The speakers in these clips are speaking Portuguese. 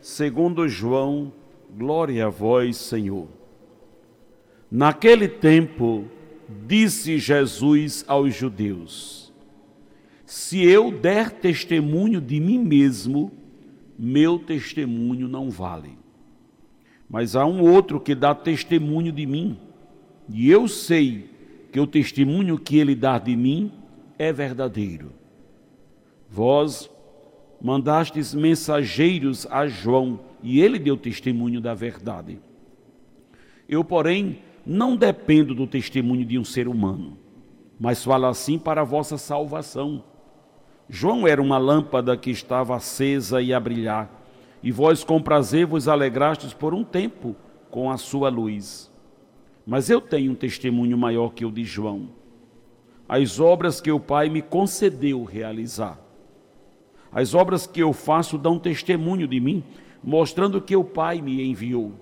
segundo João, glória a vós, Senhor. Naquele tempo, disse Jesus aos judeus: Se eu der testemunho de mim mesmo, meu testemunho não vale. Mas há um outro que dá testemunho de mim e eu sei que o testemunho que ele dá de mim é verdadeiro. Vós mandastes mensageiros a João, e ele deu testemunho da verdade. Eu, porém, não dependo do testemunho de um ser humano, mas falo assim para a vossa salvação. João era uma lâmpada que estava acesa e a brilhar, e vós com prazer vos alegrastes por um tempo com a sua luz. Mas eu tenho um testemunho maior que o de João. As obras que o Pai me concedeu realizar. As obras que eu faço dão testemunho de mim, mostrando que o Pai me enviou.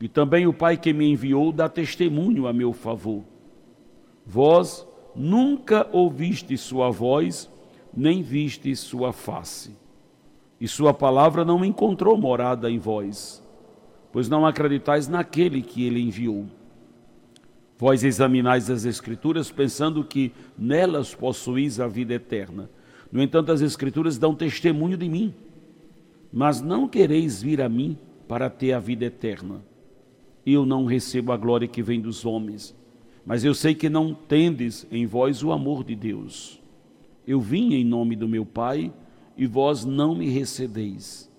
E também o Pai que me enviou dá testemunho a meu favor. Vós nunca ouviste sua voz, nem viste sua face. E sua palavra não encontrou morada em vós pois não acreditais naquele que ele enviou. Vós examinais as Escrituras pensando que nelas possuís a vida eterna. No entanto, as Escrituras dão testemunho de mim, mas não quereis vir a mim para ter a vida eterna. Eu não recebo a glória que vem dos homens, mas eu sei que não tendes em vós o amor de Deus. Eu vim em nome do meu Pai e vós não me recebeis.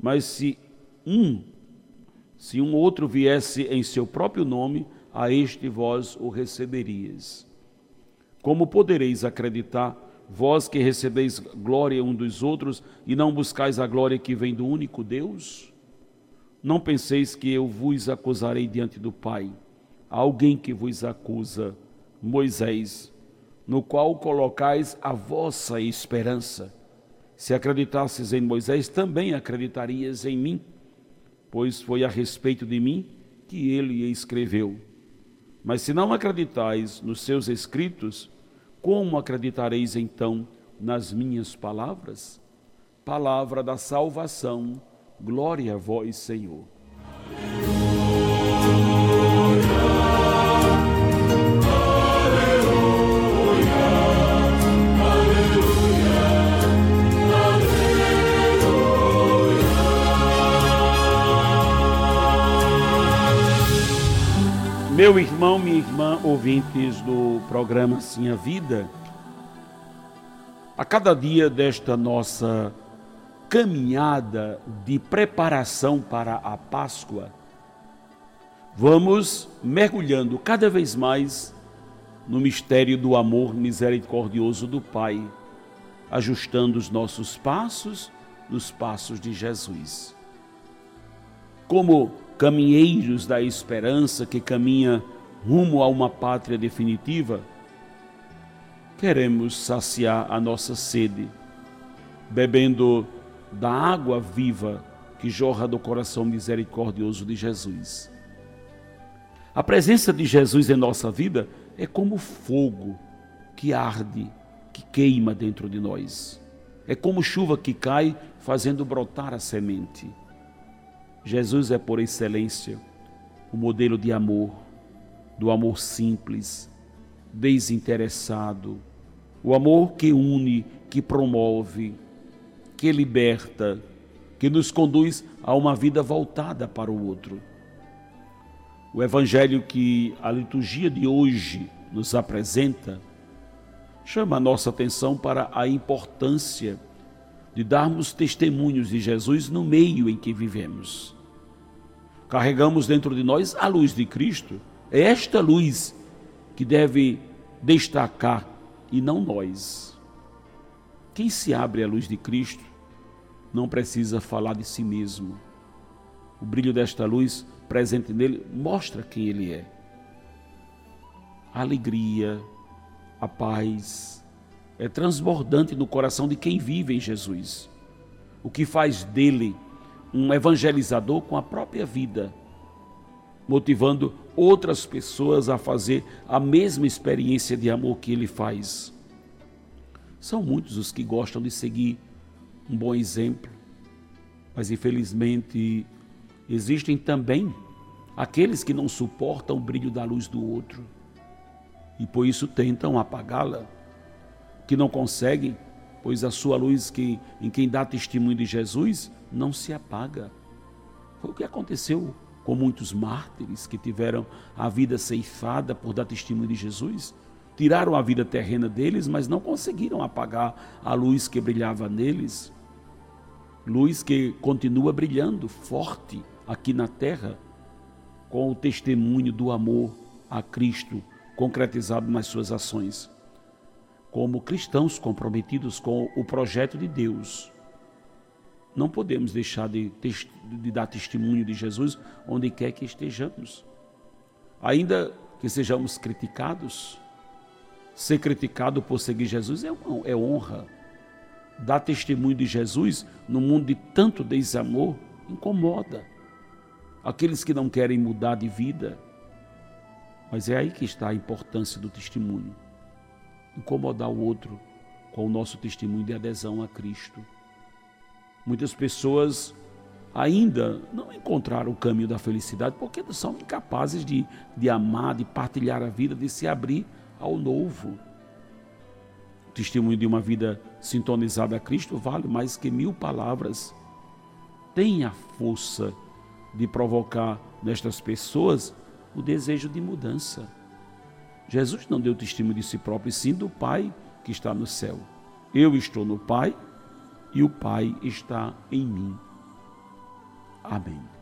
Mas se um se um outro viesse em seu próprio nome, a este vós o receberias. Como podereis acreditar, vós que recebeis glória um dos outros e não buscais a glória que vem do único Deus? Não penseis que eu vos acusarei diante do Pai. Há alguém que vos acusa, Moisés, no qual colocais a vossa esperança. Se acreditasses em Moisés, também acreditarias em mim pois foi a respeito de mim que ele escreveu. Mas se não acreditais nos seus escritos, como acreditareis então nas minhas palavras? Palavra da salvação, glória a vós, Senhor. Irmão, minha irmã, ouvintes do programa Sim a Vida, a cada dia desta nossa caminhada de preparação para a Páscoa, vamos mergulhando cada vez mais no mistério do amor misericordioso do Pai, ajustando os nossos passos nos passos de Jesus. Como caminheiros da esperança que caminha rumo a uma pátria definitiva, queremos saciar a nossa sede, bebendo da água viva que jorra do coração misericordioso de Jesus. A presença de Jesus em nossa vida é como fogo que arde, que queima dentro de nós. É como chuva que cai fazendo brotar a semente. Jesus é por excelência o modelo de amor, do amor simples, desinteressado, o amor que une, que promove, que liberta, que nos conduz a uma vida voltada para o outro. O evangelho que a liturgia de hoje nos apresenta chama a nossa atenção para a importância de darmos testemunhos de Jesus no meio em que vivemos. Carregamos dentro de nós a luz de Cristo. É esta luz que deve destacar e não nós. Quem se abre à luz de Cristo não precisa falar de si mesmo. O brilho desta luz presente nele mostra quem ele é. A alegria, a paz é transbordante no coração de quem vive em Jesus. O que faz dele um evangelizador com a própria vida, motivando outras pessoas a fazer a mesma experiência de amor que ele faz. São muitos os que gostam de seguir um bom exemplo, mas infelizmente existem também aqueles que não suportam o brilho da luz do outro e por isso tentam apagá-la, que não conseguem, pois a sua luz que em quem dá testemunho de Jesus não se apaga. Foi o que aconteceu com muitos mártires que tiveram a vida ceifada por dar testemunho de Jesus. Tiraram a vida terrena deles, mas não conseguiram apagar a luz que brilhava neles. Luz que continua brilhando forte aqui na terra, com o testemunho do amor a Cristo concretizado nas suas ações. Como cristãos comprometidos com o projeto de Deus, não podemos deixar de, de dar testemunho de Jesus onde quer que estejamos. Ainda que sejamos criticados, ser criticado por seguir Jesus é, uma, é honra. Dar testemunho de Jesus no mundo de tanto desamor incomoda. Aqueles que não querem mudar de vida. Mas é aí que está a importância do testemunho. Incomodar o outro com o nosso testemunho de adesão a Cristo. Muitas pessoas ainda não encontraram o caminho da felicidade porque são incapazes de, de amar, de partilhar a vida, de se abrir ao novo. O testemunho de uma vida sintonizada a Cristo vale mais que mil palavras. Tem a força de provocar nestas pessoas o desejo de mudança. Jesus não deu testemunho de si próprio, e sim do Pai que está no céu. Eu estou no Pai e o Pai está em mim. Amém.